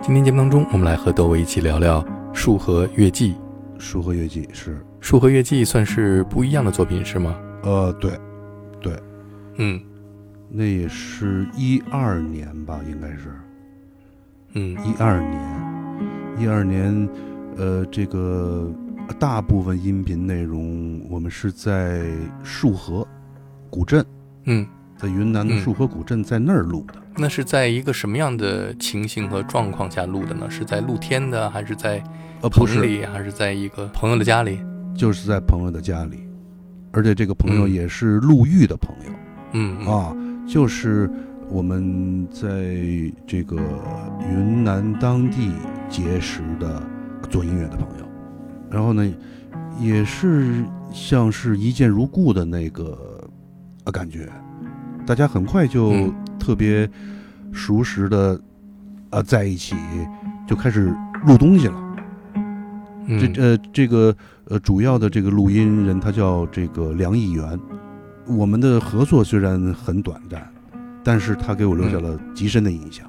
今天节目当中，我们来和窦唯一起聊聊《树河月季》。《树河月季》是，《树河月季》算是不一样的作品是吗？呃，对，嗯。那也是一二年吧，应该是。嗯。一二年，一二年，呃，这个大部分音频内容我们是在束河古镇，嗯，在云南的嗯束河古镇，在那儿录的。那是在一个什么样的情形和状况下录的呢？是在露天的，还是在呃，不棚是，里，还是在一个朋友的家里？就是在朋友的家里，而且这个朋友嗯也是陆玉的朋友。嗯嗯啊，就是我们在这个云南当地结识的做音乐的朋友，然后呢，也是像是一见如故的那个呃感觉，大家很快就嗯。特别熟识的呃在一起，就开始录东西了。嗯。这呃这个呃主要的这个录音人他叫这个梁义元，我们的合作虽然很短暂，但是他给我留下了极深的印象，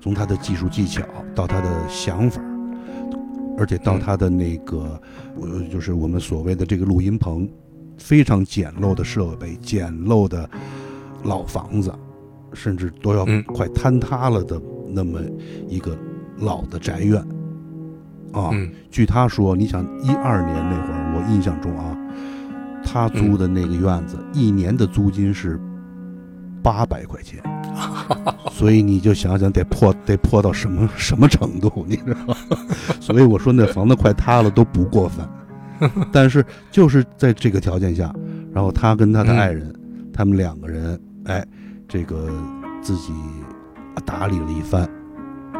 从他的技术技巧到他的想法，而且到嗯。他的那个呃就是我们所谓的这个录音棚，非常简陋的设备，简陋的老房子，甚至都要嗯快坍塌了的那么一个老的宅院。啊，嗯据他说，你想一二年那会儿，我印象中啊，他租的那个院子、一年的租金是八百块钱，所以你就想想得破得破到什么什么程度，你知道吗？所以我说那房子快塌了都不过分。但是就是在这个条件下，然后他跟他的爱人，他们两个人，哎，这个自己打理了一番，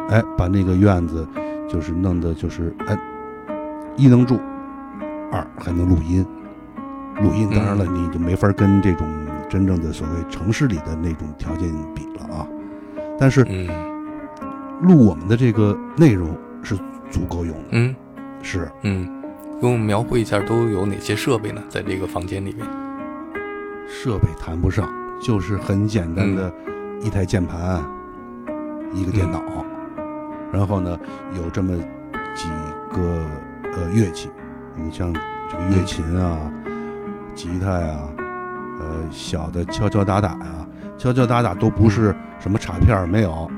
哎，把那个院子就是弄得就是哎，一能住，二还能录音。录音当然了，你就没法跟这种真正的所谓城市里的那种条件比了啊。但是嗯录我们的这个内容是足够用的，嗯是嗯，给我们描绘一下都有哪些设备呢？在这个房间里面？设备谈不上，就是很简单的一台键盘，一个电脑，然后呢有这么几个呃乐器，你像这个乐琴啊、吉他呀、呃小的敲敲打打呀、敲敲打打都不是什么镲片儿，没有。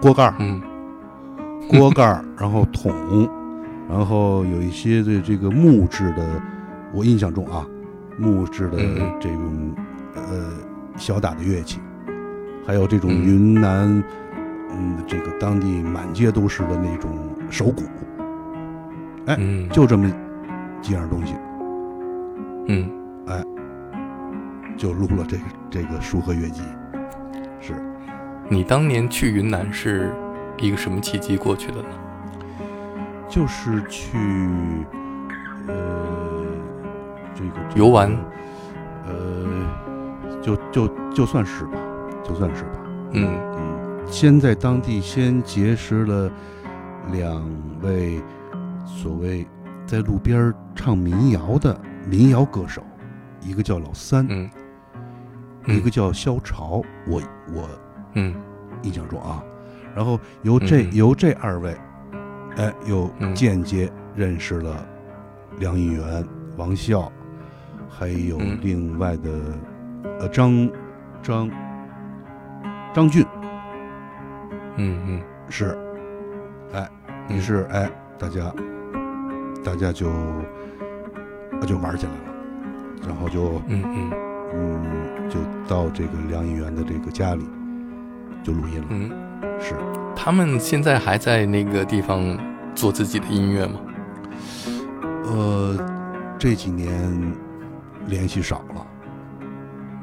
锅盖儿、嗯。锅盖儿，然后桶，然后有一些的这个木质的，我印象中啊，木质的这种呃小打的乐器，还有这种嗯。云南，嗯，这个当地满街都是的那种手鼓，哎嗯，就这么几样东西，嗯。哎就录了这个这个《书和乐集》，是。你当年去云南是一个什么契机过去的呢？就是去呃这个、这个游玩，呃，就就就算是吧，就算是吧。嗯。嗯，先在当地先结识了两位所谓在路边唱民谣的民谣歌手，一个叫老三，嗯一个叫萧朝。我我嗯。印象中啊，然后由这、嗯。由这二位，哎，又嗯。间接认识了梁义元、王笑，还有嗯。另外的呃张张张俊嗯嗯是，哎，嗯于是哎，大家大家就呃就玩起来了，然后就嗯嗯嗯就到这个梁义元的这个家里就录音了，嗯，是。他们现在还在那个地方做自己的音乐吗？呃，这几年联系少了，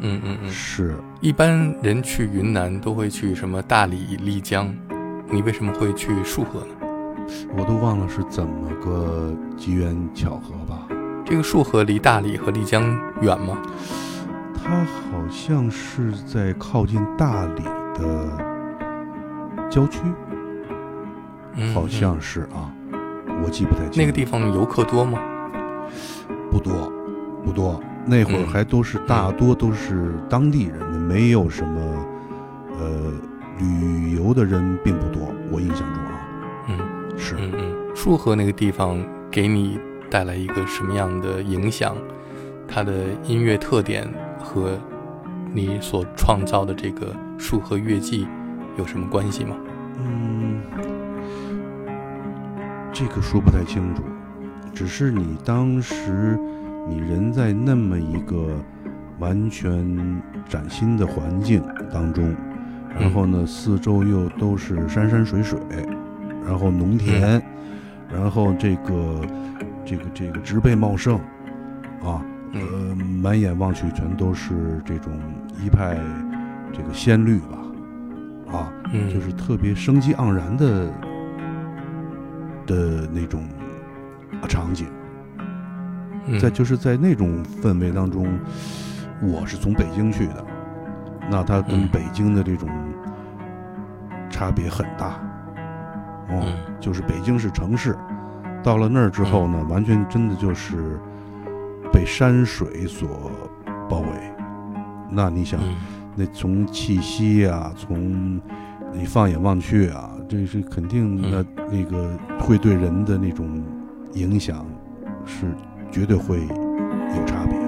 嗯嗯嗯。是一般人去云南都会去什么大理、丽江，你为什么会去束河呢？我都忘了是怎么个机缘巧合吧。这个束河离大理和丽江远吗？它好像是在靠近大理的郊区，嗯好像嗯是啊，我记不太清。那个地方游客多吗？不多，不多。那会儿嗯还都是大多都是当地人，没有什么呃旅游的人并不多。我印象中啊，嗯是，嗯嗯，束河那个地方给你带来一个什么样的影响？它的音乐特点和你所创造的这个束河乐季有什么关系吗？嗯，这个说不太清楚，只是你当时你人在那么一个完全崭新的环境当中，然后呢，四周又都是山山水水，然后农田，然后这个这个这个植被茂盛，啊，呃，满眼望去全都是这种一派这个鲜绿吧，啊，嗯，就是特别生机盎然的的那种啊场景。嗯。在就是在那种氛围当中，我是从北京去的，那它跟嗯。北京的这种差别很大。哦，嗯。就是北京是城市，到了那儿之后呢，完全真的就是被山水所包围。那你想，嗯。那从气息呀、从你放眼望去啊，这是肯定那、嗯那个会对人的那种影响是绝对会有差别。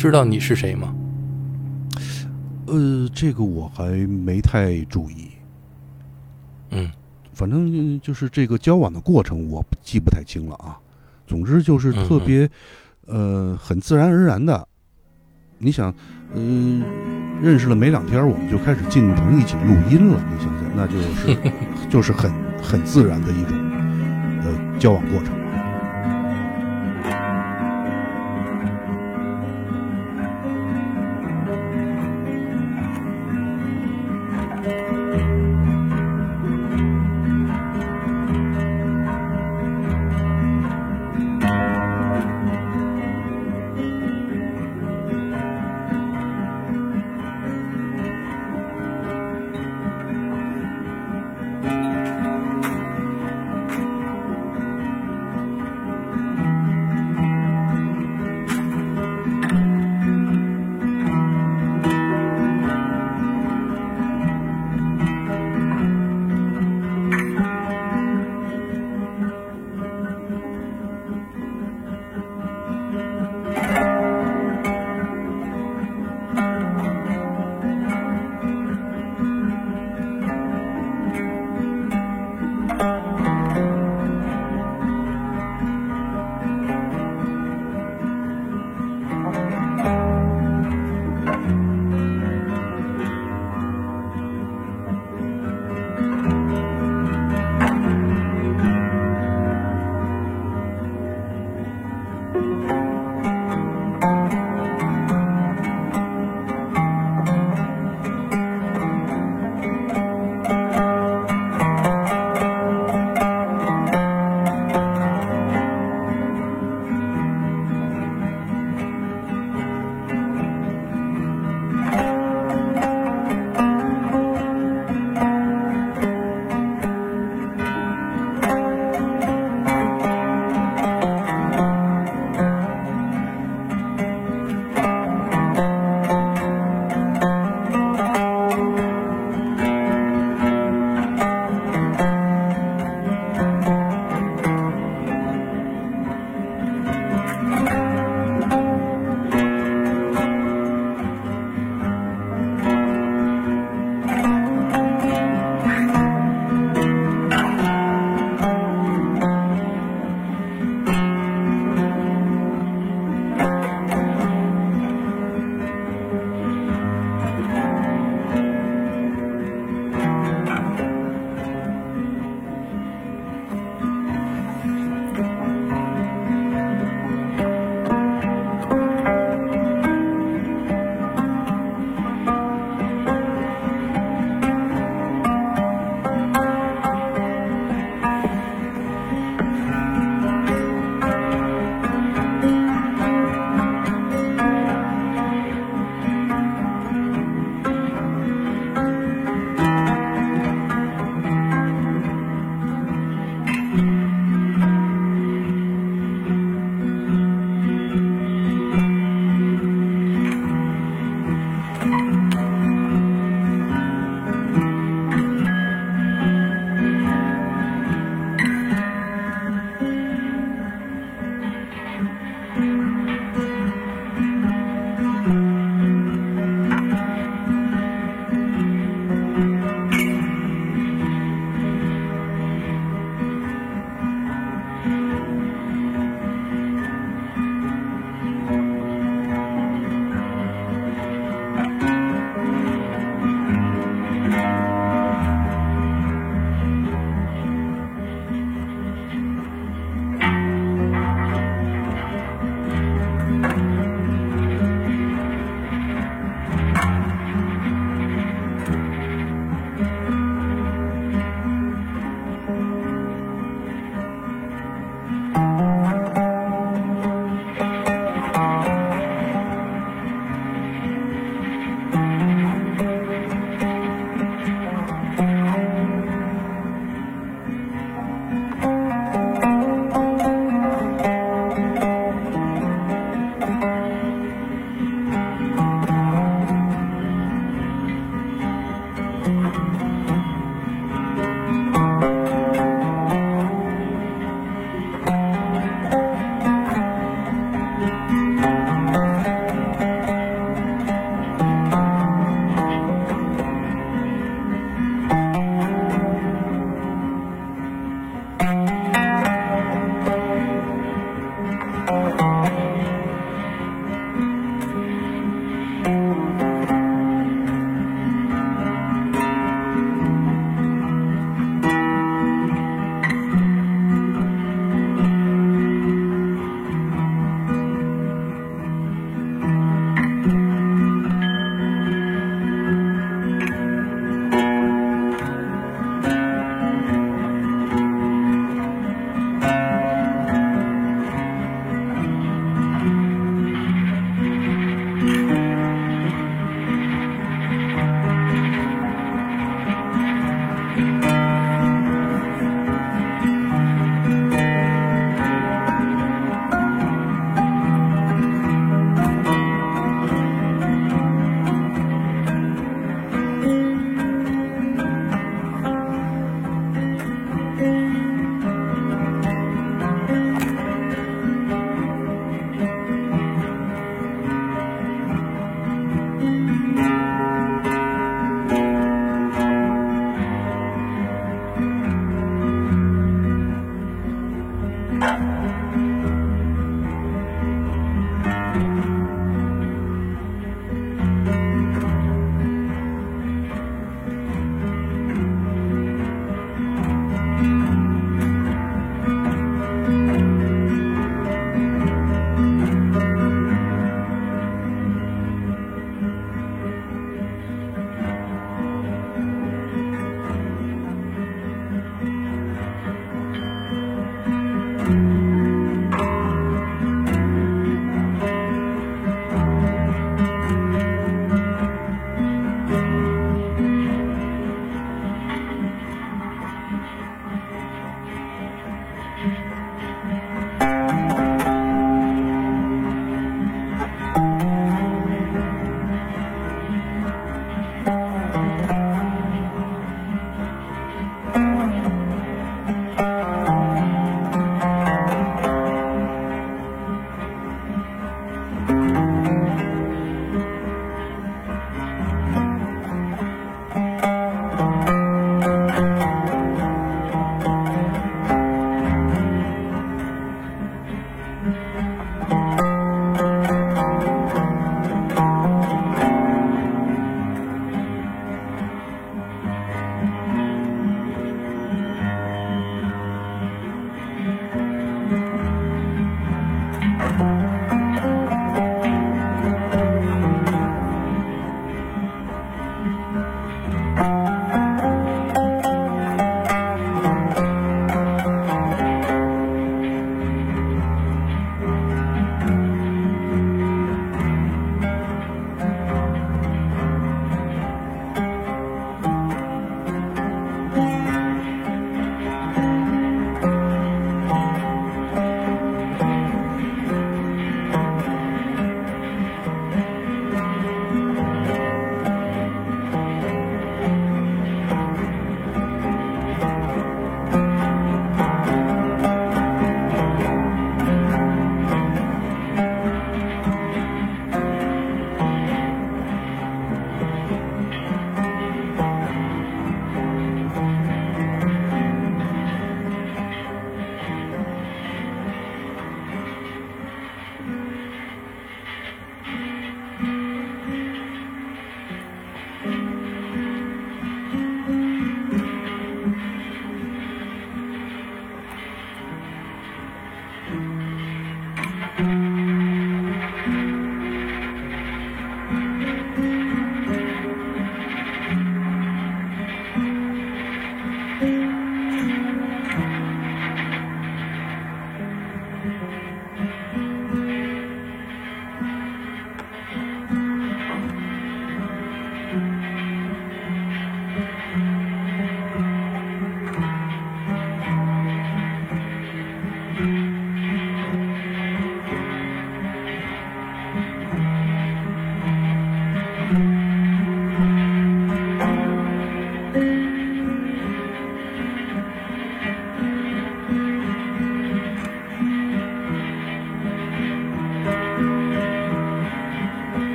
知道你是谁吗？呃，这个我还没太注意。嗯，反正就是这个交往的过程，我记不太清了啊。总之就是特别，呃，很自然而然的。你想，呃，认识了没两天，我们就开始进棚一起录音了。你想想，那就是 就是很很自然的一种呃交往过程。